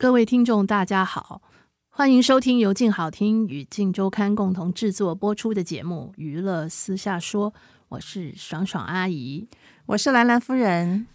各位听众，大家好，欢迎收听由静好听与静周刊共同制作播出的节目《娱乐私下说》，我是爽爽阿姨，我是兰兰夫人。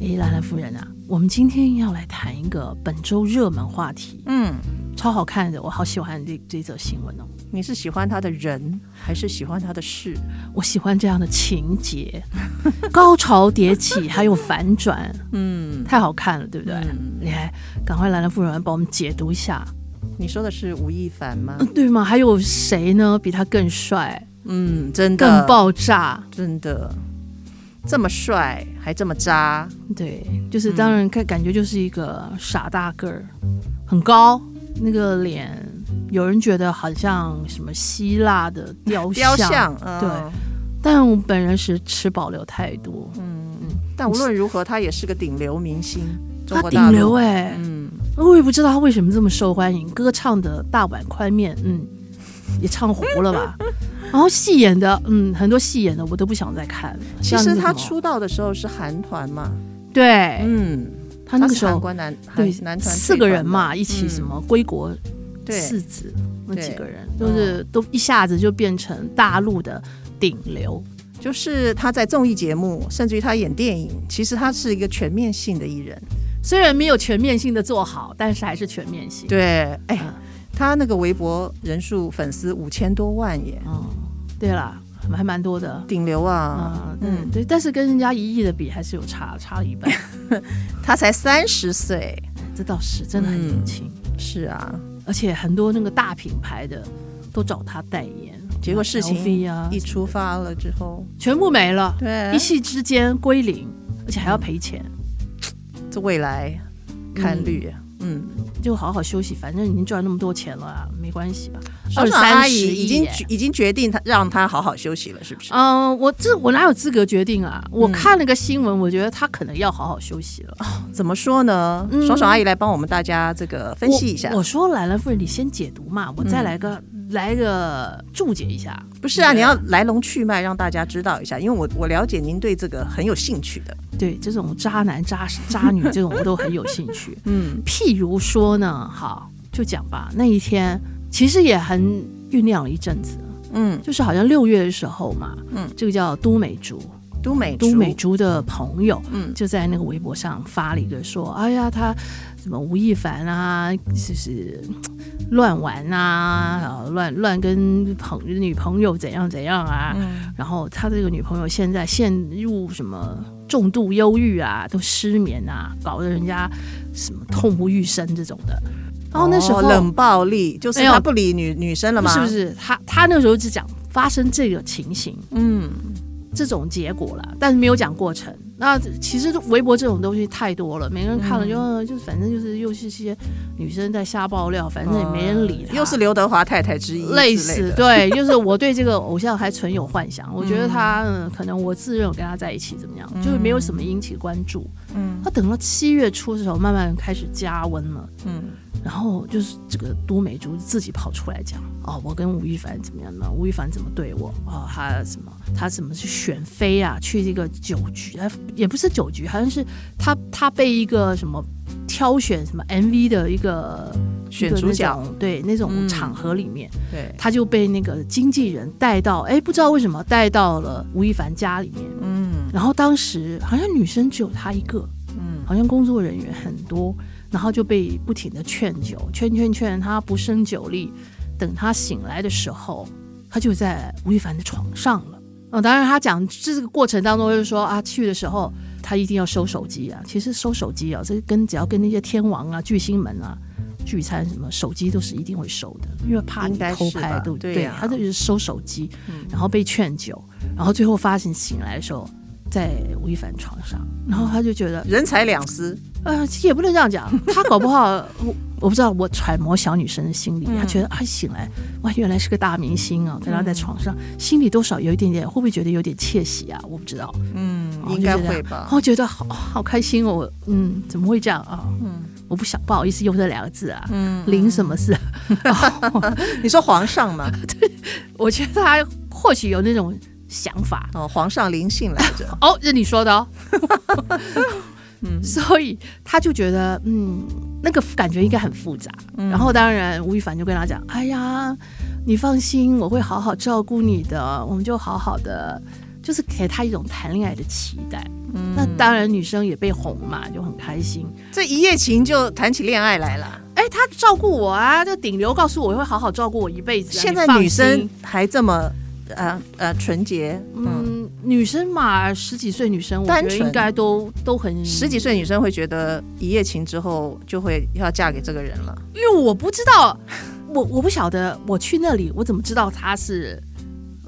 哎，兰兰夫人啊，我们今天要来谈一个本周热门话题，嗯，超好看的，我好喜欢这这则新闻哦。你是喜欢他的人，还是喜欢他的事？我喜欢这样的情节，高潮迭起，还有反转，嗯，太好看了，对不对？你来、嗯，赶快兰兰夫人帮我们解读一下。你说的是吴亦凡吗？嗯，对吗？还有谁呢？比他更帅？嗯，真的，更爆炸，真的。这么帅还这么渣，对，就是当然看感觉就是一个傻大个儿，很高，那个脸，有人觉得好像什么希腊的雕像，雕像，对。嗯、但我本人是持保留态度，嗯嗯。但无论如何，他也是个顶流明星，他顶流哎、欸，嗯，我也不知道他为什么这么受欢迎，歌唱的大碗宽面，嗯，也唱糊了吧。然后戏演的，嗯，很多戏演的我都不想再看了。其实他出道的时候是韩团嘛，对，嗯，他那个时候对男团四个人嘛，一起什么归国四子那几个人，就是都一下子就变成大陆的顶流。就是他在综艺节目，甚至于他演电影，其实他是一个全面性的艺人，虽然没有全面性的做好，但是还是全面性。对，哎。他那个微博人数粉丝五千多万耶，哦，对了，还蛮多的，顶流啊，嗯，嗯对，但是跟人家一亿的比还是有差，差了一半。他才三十岁，这倒是真的很年轻，嗯。是啊，而且很多那个大品牌的都找他代言，结果事情一出发了之后，全部没了，对，一夕之间归零，而且还要赔钱，这未来看绿嗯，就好好休息，反正已经赚那么多钱了啊，没关系吧？二三阿姨已经已经决定他让他好好休息了，是不是？嗯，我这我哪有资格决定啊？我看了个新闻，我觉得他可能要好好休息了。哦，怎么说呢？嗯，爽爽阿姨来帮我们大家这个分析一下。我，我说兰兰夫人，你先解读嘛，我再来个。嗯来个注解一下，不是啊？你要来龙去脉让大家知道一下，因为我我了解您对这个很有兴趣的。对，这种渣男渣渣女这种我都很有兴趣。嗯，譬如说呢，好，就讲吧。那一天其实也很酝酿了一阵子。嗯，就是好像六月的时候嘛。嗯，这个叫都美竹，都美都美竹的朋友，嗯，就在那个微博上发了一个说，哎呀，他什么吴亦凡啊，就是。乱玩啊，乱乱跟朋女朋友怎样怎样啊，嗯、然后他这个女朋友现在陷入什么重度忧郁啊，都失眠啊，搞得人家什么痛不欲生这种的。然后那时候、哦、冷暴力，就是他不理女女生了吗？是不是？他他那时候只讲发生这个情形，嗯。这种结果了，但是没有讲过程。那其实微博这种东西太多了，每个人看了就、嗯、就反正就是又是些女生在瞎爆料，反正也没人理他。又是刘德华太太之一之类，类似对，就是我对这个偶像还存有幻想。我觉得他、嗯、可能我自认我跟他在一起怎么样，嗯、就是没有什么引起关注。嗯，他等到七月初的时候，慢慢开始加温了。嗯。然后就是这个都美竹自己跑出来讲哦，我跟吴亦凡怎么样呢？吴亦凡怎么对我？哦，他什么？他怎么去选妃啊？去这个酒局？哎，也不是酒局，好像是他他被一个什么挑选什么 MV 的一个选主角，对那种场合里面，嗯、对，他就被那个经纪人带到，哎，不知道为什么带到了吴亦凡家里面。嗯，然后当时好像女生只有他一个，嗯，好像工作人员很多。然后就被不停的劝酒，劝劝劝他不胜酒力。等他醒来的时候，他就在吴亦凡的床上了。嗯、哦，当然他讲这个过程当中就是说啊，去的时候他一定要收手机啊。其实收手机啊，这跟只要跟那些天王啊、巨星们啊聚餐什么，手机都是一定会收的，因为怕你偷拍，对不对？对啊、他就是收手机，然后被劝酒，然后最后发现醒来的时候，在吴亦凡床上，然后他就觉得人财两失。呃，其实也不能这样讲，他搞不好我我不知道，我揣摩小女生的心理，他觉得啊醒来哇，原来是个大明星啊，跟他在床上，心里多少有一点点，会不会觉得有点窃喜啊？我不知道，嗯，应该会吧。我觉得好好开心哦，嗯，怎么会这样啊？嗯，我不想不好意思用这两个字啊，嗯，临什么事？你说皇上吗？对，我觉得他或许有那种想法哦，皇上临幸来着，哦，是你说的哦。嗯，所以他就觉得，嗯，那个感觉应该很复杂。嗯、然后当然，吴亦凡就跟他讲：“哎呀，你放心，我会好好照顾你的，我们就好好的，就是给他一种谈恋爱的期待。嗯”那当然，女生也被哄嘛，就很开心。这一夜情就谈起恋爱来了。哎，他照顾我啊，这顶流告诉我会好好照顾我一辈子，啊。现在女生还这么。呃呃，纯洁，嗯，女生嘛，十几岁女生，我觉得应该都都很十几岁女生会觉得一夜情之后就会要嫁给这个人了，因为我不知道，我我不晓得，我去那里，我怎么知道他是？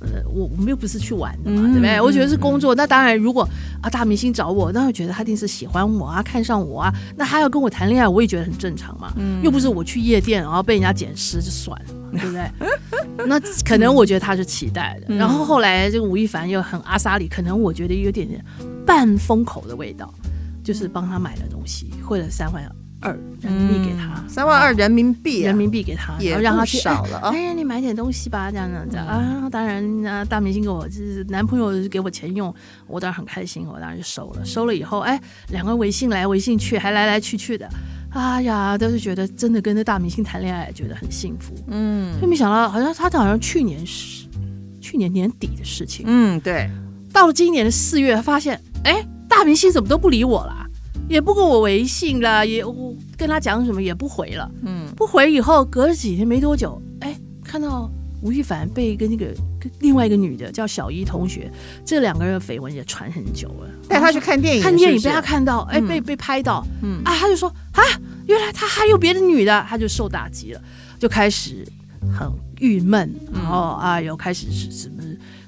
呃，我我们又不是去玩的嘛，嗯、对不对？我觉得是工作。嗯、那当然，如果啊大明星找我，那我觉得他一定是喜欢我啊，看上我啊，那他要跟我谈恋爱，我也觉得很正常嘛。嗯、又不是我去夜店，然后被人家捡尸就算了嘛，对不对？那可能我觉得他是期待的。嗯、然后后来这个吴亦凡又很阿萨里，可能我觉得有点点半封口的味道，就是帮他买了东西，汇了三万。二人民币给他三万二人民币，人民币给他，也让他去少了。哎呀，你买点东西吧，这样这样子啊。当然啊，大明星给我就是男朋友给我钱用，我当然很开心，我当然就收了。收了以后，哎，两个微信来微信去，还来来去去的。哎呀，都是觉得真的跟那大明星谈恋爱，觉得很幸福。嗯，就没想到，好像他好像去年是去年年底的事情。嗯，对。到了今年的四月，发现哎，大明星怎么都不理我了。也不跟我微信了，也我跟他讲什么也不回了。嗯，不回以后，隔了几天没多久，哎，看到吴亦凡被跟那个跟另外一个女的叫小一同学，这两个人的绯闻也传很久了。带他去看电影，看电影被他看到，哎，被被拍到，嗯。啊，他就说啊，原来他还有别的女的，他就受打击了，就开始很郁闷，然后啊，又开始是什么。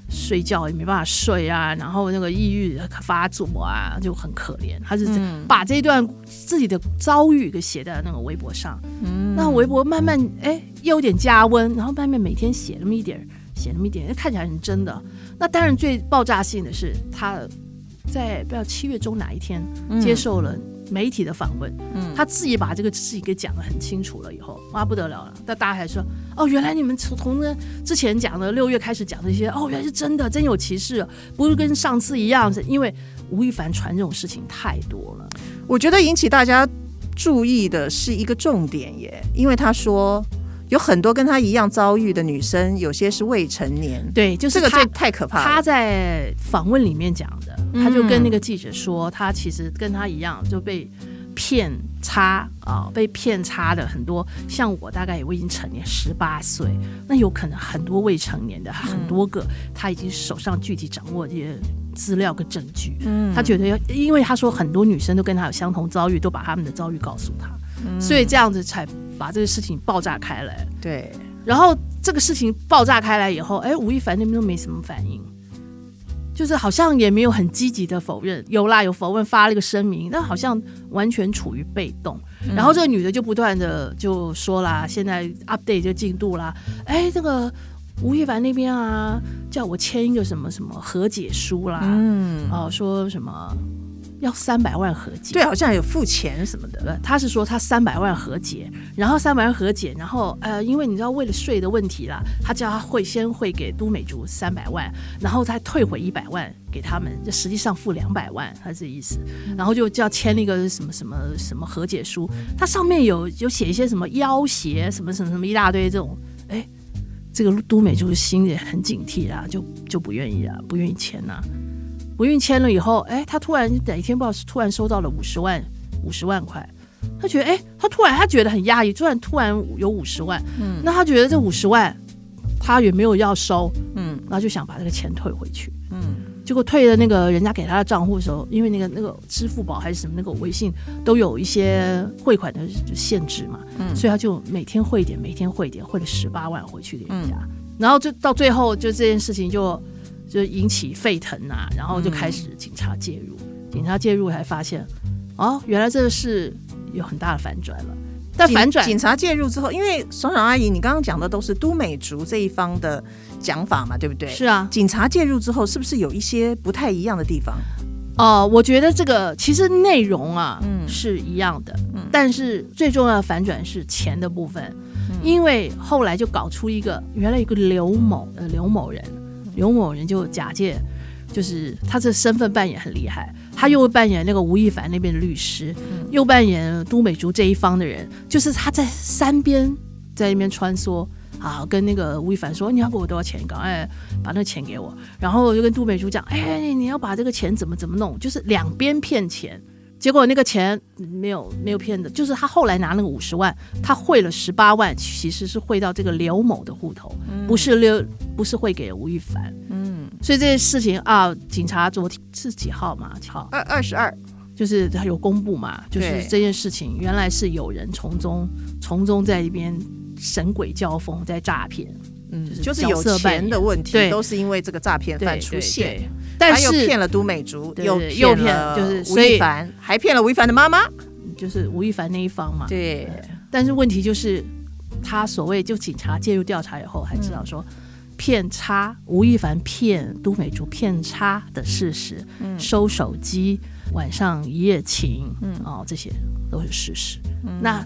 睡觉也没办法睡啊，然后那个抑郁发作啊，就很可怜。他是把这段自己的遭遇给写在那个微博上，嗯，那微博慢慢哎又有点加温，然后慢慢每天写那么一点，写那么一点，看起来很真的。那当然最爆炸性的是他在不知道七月中哪一天接受了。媒体的访问，嗯，他自己把这个事情给讲得很清楚了以后，哇不得了了。那大家还说，哦，原来你们从从那之前讲的六月开始讲这些，哦，原来是真的，真有其事，不是跟上次一样。是因为吴亦凡传这种事情太多了。我觉得引起大家注意的是一个重点耶，因为他说有很多跟他一样遭遇的女生，有些是未成年。对，就是这个最太可怕了。他在访问里面讲的。他就跟那个记者说，他其实跟他一样就被骗差啊，被骗差的很多。像我大概也我已经成年十八岁，那有可能很多未成年的很多个，他已经手上具体掌握这些资料跟证据。嗯，他觉得要，因为他说很多女生都跟他有相同遭遇，都把他们的遭遇告诉他，所以这样子才把这个事情爆炸开来。对，然后这个事情爆炸开来以后，哎，吴亦凡那边都没什么反应。就是好像也没有很积极的否认，有啦，有否认，发了一个声明，但好像完全处于被动。嗯、然后这个女的就不断的就说啦，现在 update 这进度啦，哎，这个吴亦凡那边啊，叫我签一个什么什么和解书啦，嗯，哦，说什么。要三百万和解，对，好像有付钱什么的。他是说他三百万和解，然后三百万和解，然后呃，因为你知道为了税的问题啦，他叫他会先汇给都美竹三百万，然后再退回一百万给他们，就实际上付两百万，他这意思。然后就叫签那个什么什么什么和解书，他上面有有写一些什么要挟什么什么什么一大堆这种，哎，这个都美竹心里很警惕啊，就就不愿意啊，不愿意签呐。不孕签了以后，哎，他突然哪一天不知道是突然收到了五十万，五十万块，他觉得哎，他突然他觉得很压抑，突然突然有五十万，嗯，那他觉得这五十万他也没有要收，嗯，然后就想把这个钱退回去，嗯，结果退了那个人家给他的账户的时候，因为那个那个支付宝还是什么那个微信都有一些汇款的限制嘛，嗯，所以他就每天汇一点，每天汇一点，汇了十八万回去给人家，嗯，然后就到最后就这件事情就。就引起沸腾啊，然后就开始警察介入，嗯、警察介入才发现，哦，原来这个事有很大的反转了。但反转，警察介入之后，因为爽爽阿姨，你刚刚讲的都是都美竹这一方的讲法嘛，对不对？是啊，警察介入之后，是不是有一些不太一样的地方？哦、呃，我觉得这个其实内容啊，嗯，是一样的，嗯，但是最重要的反转是钱的部分，嗯、因为后来就搞出一个原来一个刘某呃刘某人，刘某人就假借。就是他这身份扮演很厉害，他又扮演那个吴亦凡那边的律师，嗯、又扮演都美竹这一方的人。就是他在山边在那边穿梭啊，跟那个吴亦凡说：“你要给我多少钱？赶快把那个钱给我。”然后就跟都美竹讲：“哎，你要把这个钱怎么怎么弄？”就是两边骗钱。结果那个钱没有没有骗的，就是他后来拿那个五十万，他汇了十八万，其实是汇到这个刘某的户头，嗯、不是刘不是汇给吴亦凡。嗯，所以这件事情啊，警察昨天是几号嘛？几号？二二十二，就是他有公布嘛？就是这件事情原来是有人从中从中在一边神鬼交锋，在诈骗。嗯，就是有钱的问题，对，都是因为这个诈骗犯出现。但是又骗了都美竹，又又骗就是吴亦凡，还骗了吴亦凡的妈妈，就是吴亦凡那一方嘛。对，但是问题就是，他所谓就警察介入调查以后，还知道说骗差吴亦凡骗都美竹骗差的事实，收手机，晚上一夜情，嗯哦，这些都是事实。那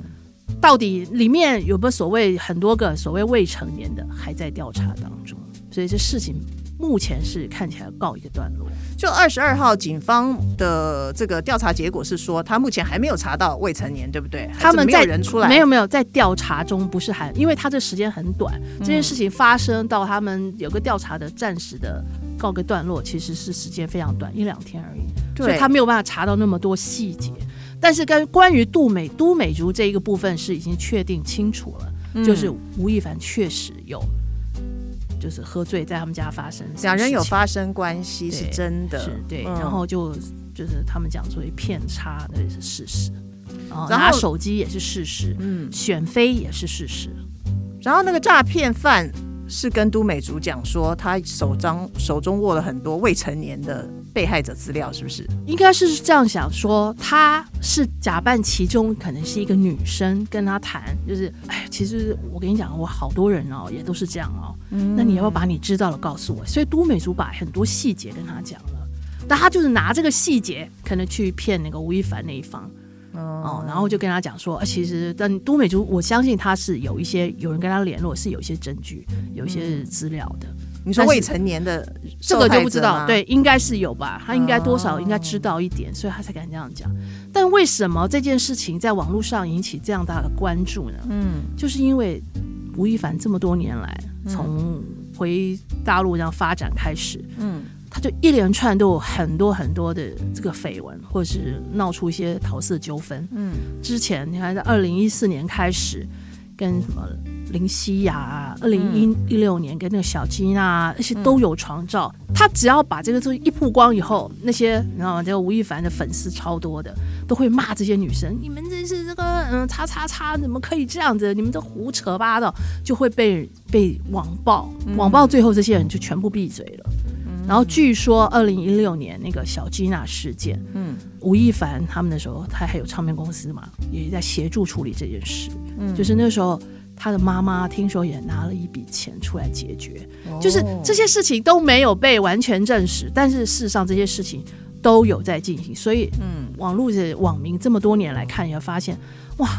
到底里面有没有所谓很多个所谓未成年的还在调查当中？所以这事情。目前是看起来告一个段落。就二十二号，警方的这个调查结果是说，他目前还没有查到未成年，对不对？他们在人出来，没有没有在调查中，不是还，因为他这时间很短，这件事情发生到他们有个调查的暂时的告个段落，其实是时间非常短，一两天而已，所以他没有办法查到那么多细节。但是跟关于杜美都美竹这一个部分是已经确定清楚了，嗯、就是吴亦凡确实有。就是喝醉在他们家发生，两人有发生关系是真的，是对，然后就就是他们讲作为骗差那也是事实，然后拿手机也是事实，嗯，选妃也是事实，然后那个诈骗犯是跟都美竹讲说他手张手中握了很多未成年的。被害者资料是不是？应该是这样想说，他是假扮其中可能是一个女生跟他谈，就是哎，其实我跟你讲，我好多人哦，也都是这样哦。嗯，那你要不要把你知道的告诉我？所以都美竹把很多细节跟他讲了，但他就是拿这个细节可能去骗那个吴亦凡那一方哦，然后就跟他讲说，其实但都美竹，我相信他是有一些有人跟他联络，是有一些证据，有一些资料的。你说未成年的这个就不知道，对，应该是有吧？他应该多少应该知道一点，所以他才敢这样讲。但为什么这件事情在网络上引起这样大的关注呢？嗯，就是因为吴亦凡这么多年来，从回大陆这样发展开始，嗯，他就一连串都有很多很多的这个绯闻，或者是闹出一些桃色纠纷。嗯，之前你看，在二零一四年开始跟什么？林西亚啊，二零一六年跟那个小金啊，那些都有床照。嗯、他只要把这个东西一曝光以后，那些你知道吗？这个吴亦凡的粉丝超多的，都会骂这些女生：“你们这是这个嗯，叉叉叉，怎么可以这样子？你们都胡扯八道！”就会被被网暴，网暴最后这些人就全部闭嘴了。嗯、然后据说二零一六年那个小吉娜事件，嗯，吴亦凡他们那时候他还有唱片公司嘛，也在协助处理这件事，嗯，就是那时候。他的妈妈听说也拿了一笔钱出来解决，就是这些事情都没有被完全证实，但是事实上这些事情都有在进行，所以，嗯，网络的网民这么多年来看，也发现，哇，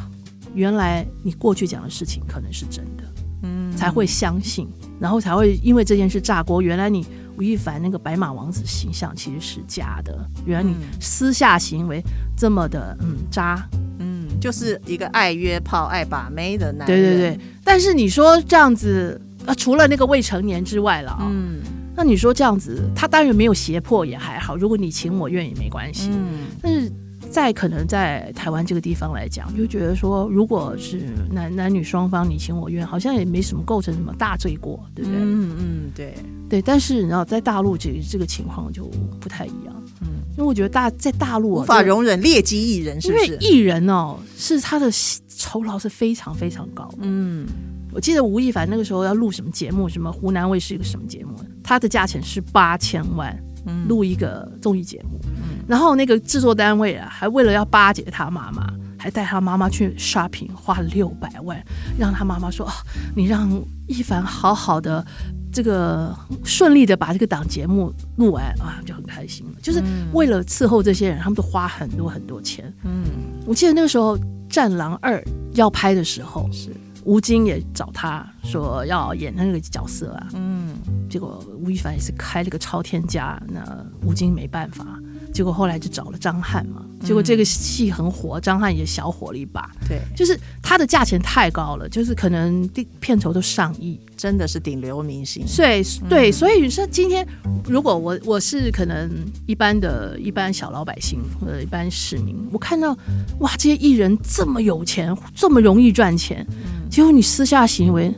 原来你过去讲的事情可能是真的，嗯，才会相信，然后才会因为这件事炸锅。原来你吴亦凡那个白马王子形象其实是假的，原来你私下行为这么的嗯渣。嗯就是一个爱约炮、爱把妹的男人。对对对，但是你说这样子，啊，除了那个未成年之外了啊，嗯，那你说这样子，他当然没有胁迫也还好，如果你情我愿也没关系。嗯，但是在可能在台湾这个地方来讲，就觉得说，如果是男男女双方你情我愿，好像也没什么构成什么大罪过，对不对？嗯嗯，对对。但是你知道，在大陆这这个情况就不太一样。嗯因为我觉得大在大陆无法容忍劣迹艺人，是不是？因为艺人哦，是他的酬劳是非常非常高的。嗯，我记得吴亦凡那个时候要录什么节目，什么湖南卫视一个什么节目，他的价钱是八千万，录一个综艺节目。然后那个制作单位啊，还为了要巴结他妈妈，还带他妈妈去 shopping，花了六百万，让他妈妈说：“你让亦凡好好的。”这个顺利的把这个档节目录完啊，就很开心了。就是为了伺候这些人，他们都花很多很多钱。嗯，我记得那个时候《战狼二》要拍的时候，是吴京也找他说要演那个角色啊。嗯，结果吴亦凡也是开了个超天价，那吴京没办法。结果后来就找了张翰嘛，结果这个戏很火，张翰也小火了一把。对，就是他的价钱太高了，就是可能片酬都上亿，真的是顶流明星。对对，所以说今天如果我我是可能一般的一般小老百姓或者一般市民，我看到哇这些艺人这么有钱，这么容易赚钱，结果你私下行为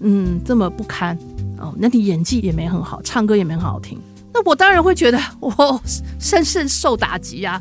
嗯这么不堪哦，那你演技也没很好，唱歌也没很好听。那我当然会觉得 我深深受打击啊！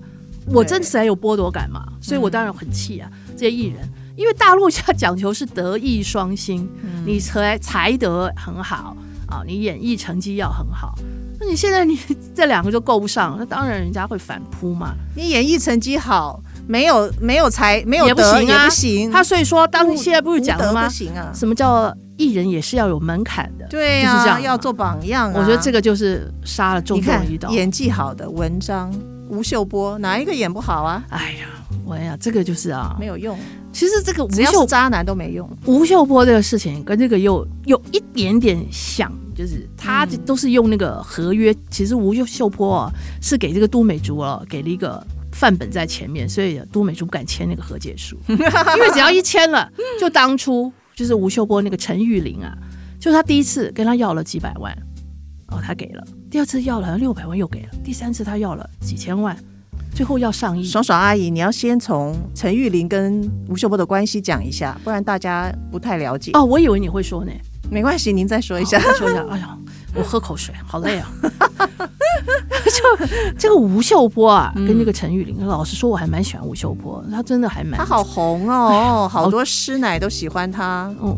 我真的是很有剥夺感嘛，所以我当然很气啊！这些艺人，因为大陆要讲求是德艺双馨，你才才德很好啊，你演艺成绩要很好。那你现在你这两个就够不上，那当然人家会反扑嘛。你演艺成绩好，没有没有才没有德也不行。他所以说，当你现在不是讲了吗？什么叫？艺人也是要有门槛的，对呀、啊，就是这样，要做榜样、啊。我觉得这个就是杀了重重一刀。演技好的文章、吴秀波，哪一个演不好啊？哎呀，我呀，这个就是啊，没有用。其实这个只要是渣男都没用。吴秀波这个事情跟这个又有一点点像，就是他都是用那个合约。嗯、其实吴秀波啊，是给这个都美竹啊给了一个范本在前面，所以都美竹不敢签那个和解书，因为只要一签了，就当初。就是吴秀波那个陈玉玲啊，就是他第一次跟他要了几百万，哦，他给了；第二次要了六百万，又给了；第三次他要了几千万，最后要上亿。爽爽阿姨，你要先从陈玉玲跟吴秀波的关系讲一下，不然大家不太了解。哦，我以为你会说呢，没关系，您再说一下，再说一下。哎呀，我喝口水，好累啊。就这个吴秀波啊，跟那个陈玉玲，嗯、老实说，我还蛮喜欢吴秀波，他真的还蛮他好红哦，好多师奶都喜欢他。哦，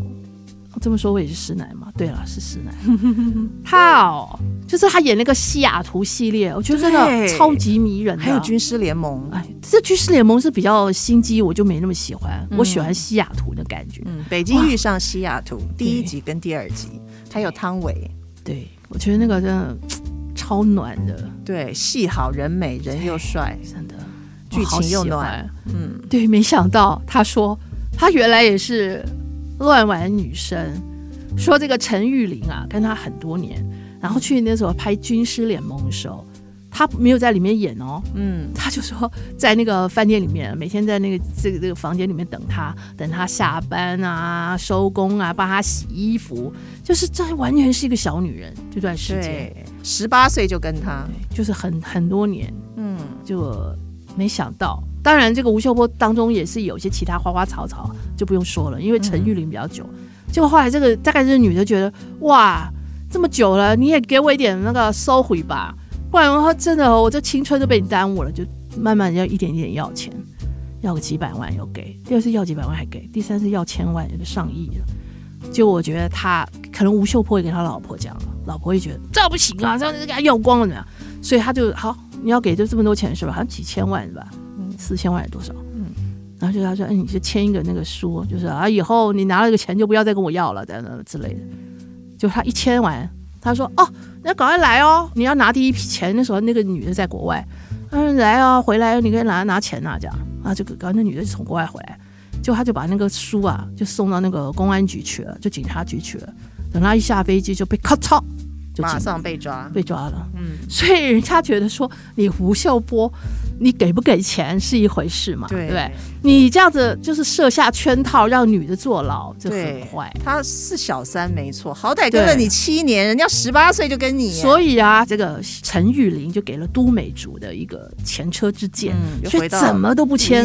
这么说我也是师奶嘛？对了，是师奶。他哦，就是他演那个西雅图系列，我觉得真的超级迷人。还有军师联盟，哎，这军师联盟是比较心机，我就没那么喜欢。嗯、我喜欢西雅图的感觉。嗯，北京遇上西雅图第一集跟第二集，还有汤唯。对，我觉得那个真的。超暖的，对，戏好人美人又帅，真的，剧情又暖，嗯，对，没想到他说他原来也是乱玩女生，说这个陈玉玲啊跟他很多年，然后去那时候拍军师联盟的时候。他没有在里面演哦，嗯，他就说在那个饭店里面，每天在那个这个这个房间里面等他，等他下班啊、收工啊，帮他洗衣服，就是这完全是一个小女人。这段时间，十八岁就跟他，就是很很多年，嗯，就没想到。当然，这个吴秀波当中也是有一些其他花花草草，就不用说了，因为陈玉玲比较久。结果、嗯、后来这个大概这个女的觉得，哇，这么久了，你也给我一点那个收回吧。不然的话，真的，我这青春都被你耽误了，就慢慢要一点一点要钱，要个几百万又给，第二次要几百万还给，第三次要千万，有个上亿了。就我觉得他可能吴秀波也跟他老婆讲了，老婆也觉得这不行啊，这样子给他要光了怎么样？所以他就好，你要给就这么多钱是吧？好像几千万是吧？嗯，四千万还是多少？嗯，然后就他说，哎，你就签一个那个书，就是啊，以后你拿了这个钱就不要再跟我要了，等等之类的。就他一签完。他说：“哦，你要赶快来哦！你要拿第一批钱。那时候那个女的在国外，嗯，来哦，回来你可以拿拿钱呐，这样啊，就刚那女的就从国外回来，就他就把那个书啊，就送到那个公安局去了，就警察局去了。等他一下飞机就被咔嚓，就马上被抓，被抓了。嗯，所以人家觉得说你胡秀波。”你给不给钱是一回事嘛？对，对，你这样子就是设下圈套，让女的坐牢，这很坏。他是小三没错，好歹跟了你七年，人家十八岁就跟你。所以啊，这个陈玉玲就给了都美竹的一个前车之鉴，嗯、所以怎么都不签。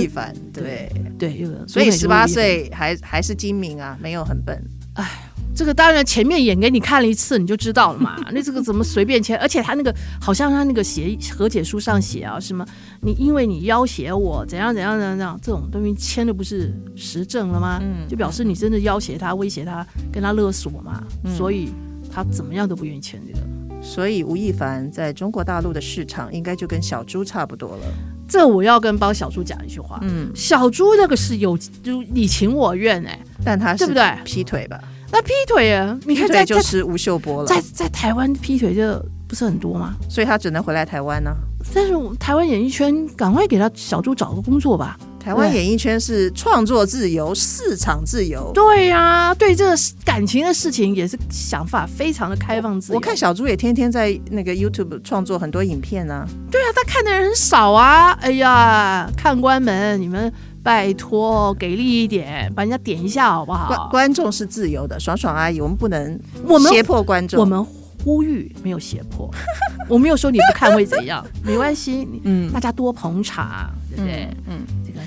对对，所以十八岁还还是精明啊，没有很笨。哎。这个当然前面演给你看了一次，你就知道了嘛。那这个怎么随便签？而且他那个好像他那个协和解书上写啊，什么你因为你要挟我怎样怎样怎样怎样，这种东西签的不是实证了吗？嗯，就表示你真的要挟他、威胁他、跟他勒索嘛。嗯、所以他怎么样都不愿意签这个。所以吴亦凡在中国大陆的市场应该就跟小猪差不多了。这我要跟帮小猪讲一句话。嗯，小猪那个是有就你情我愿哎、欸，但他是对不对？劈腿吧？那劈腿啊，你看在就是吴秀波了，在在台湾劈腿就不是很多吗？所以他只能回来台湾呢、啊。但是台湾演艺圈赶快给他小猪找个工作吧。台湾演艺圈是创作自由、市场自由。对呀、啊，对这个感情的事情也是想法非常的开放自由。我看小猪也天天在那个 YouTube 创作很多影片啊。对啊，他看的人很少啊。哎呀，看官们，你们。拜托，给力一点，把人家点一下好不好？观观众是自由的，爽爽阿姨，我们不能我们胁迫观众。我们呼吁，没有胁迫。我没有说你不看会怎样，没关系。嗯，大家多捧场，对不对？嗯，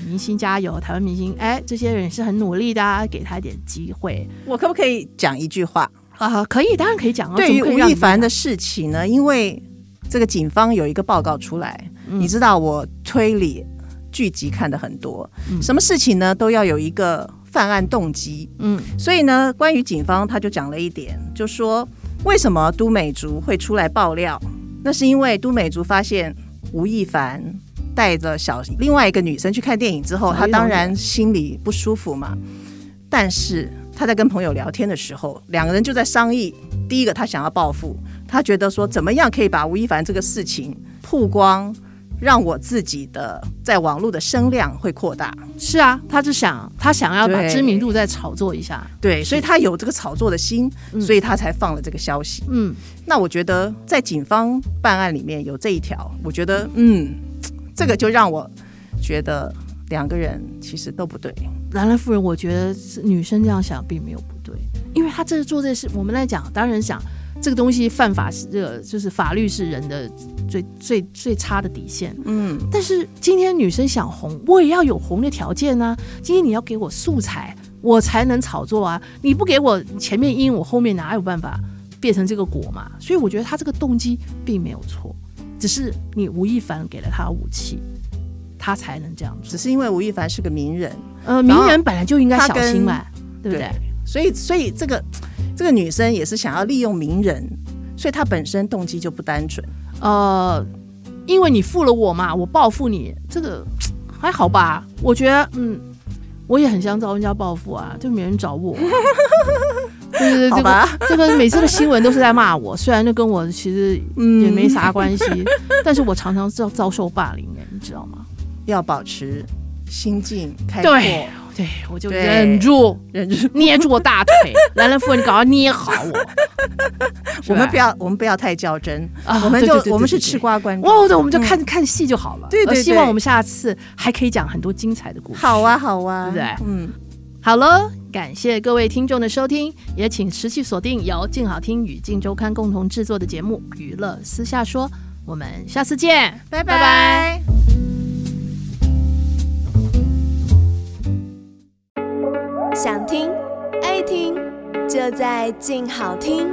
明星加油，台湾明星，哎，这些人是很努力的，给他一点机会。我可不可以讲一句话啊？可以，当然可以讲。对于吴亦凡的事情呢，因为这个警方有一个报告出来，嗯、你知道我推理。剧集看的很多，什么事情呢都要有一个犯案动机，嗯，所以呢，关于警方他就讲了一点，就说为什么都美竹会出来爆料？那是因为都美竹发现吴亦凡带着小另外一个女生去看电影之后，他当然心里不舒服嘛。但是他在跟朋友聊天的时候，两个人就在商议，第一个他想要报复，他觉得说怎么样可以把吴亦凡这个事情曝光。让我自己的在网络的声量会扩大。是啊，他就想他想要把知名度再炒作一下。对，所以他有这个炒作的心，所以他才放了这个消息。嗯，那我觉得在警方办案里面有这一条，我觉得嗯，这个就让我觉得两个人其实都不对。兰兰夫人，我觉得是女生这样想并没有不对，因为她这做这事，我们来讲当然想。这个东西犯法是这个，就是法律是人的最最最差的底线。嗯，但是今天女生想红，我也要有红的条件啊。今天你要给我素材，我才能炒作啊。你不给我前面因，我后面哪有办法变成这个果嘛？所以我觉得她这个动机并没有错，只是你吴亦凡给了他武器，他才能这样做。只是因为吴亦凡是个名人，呃，名人本来就应该小心嘛，对不对？所以，所以这个。这个女生也是想要利用名人，所以她本身动机就不单纯。呃，因为你负了我嘛，我报复你，这个还好吧？我觉得，嗯，我也很想找人家报复啊，就没人找我。对对对，这个这个每次的新闻都是在骂我，虽然那跟我其实也没啥关系，嗯、但是我常常遭遭受霸凌哎，你知道吗？要保持心境开阔。对对，我就忍住，忍住，捏住我大腿。兰兰夫人，你赶快捏好我。我们不要，我们不要太较真啊！我们就我们是吃瓜观众。哦，对，我们就看看戏就好了。对对，希望我们下次还可以讲很多精彩的故事。好啊，好啊，对不对？嗯，好了，感谢各位听众的收听，也请持续锁定由静好听与静周刊共同制作的节目《娱乐私下说》，我们下次见，拜拜。想听爱听，就在静好听。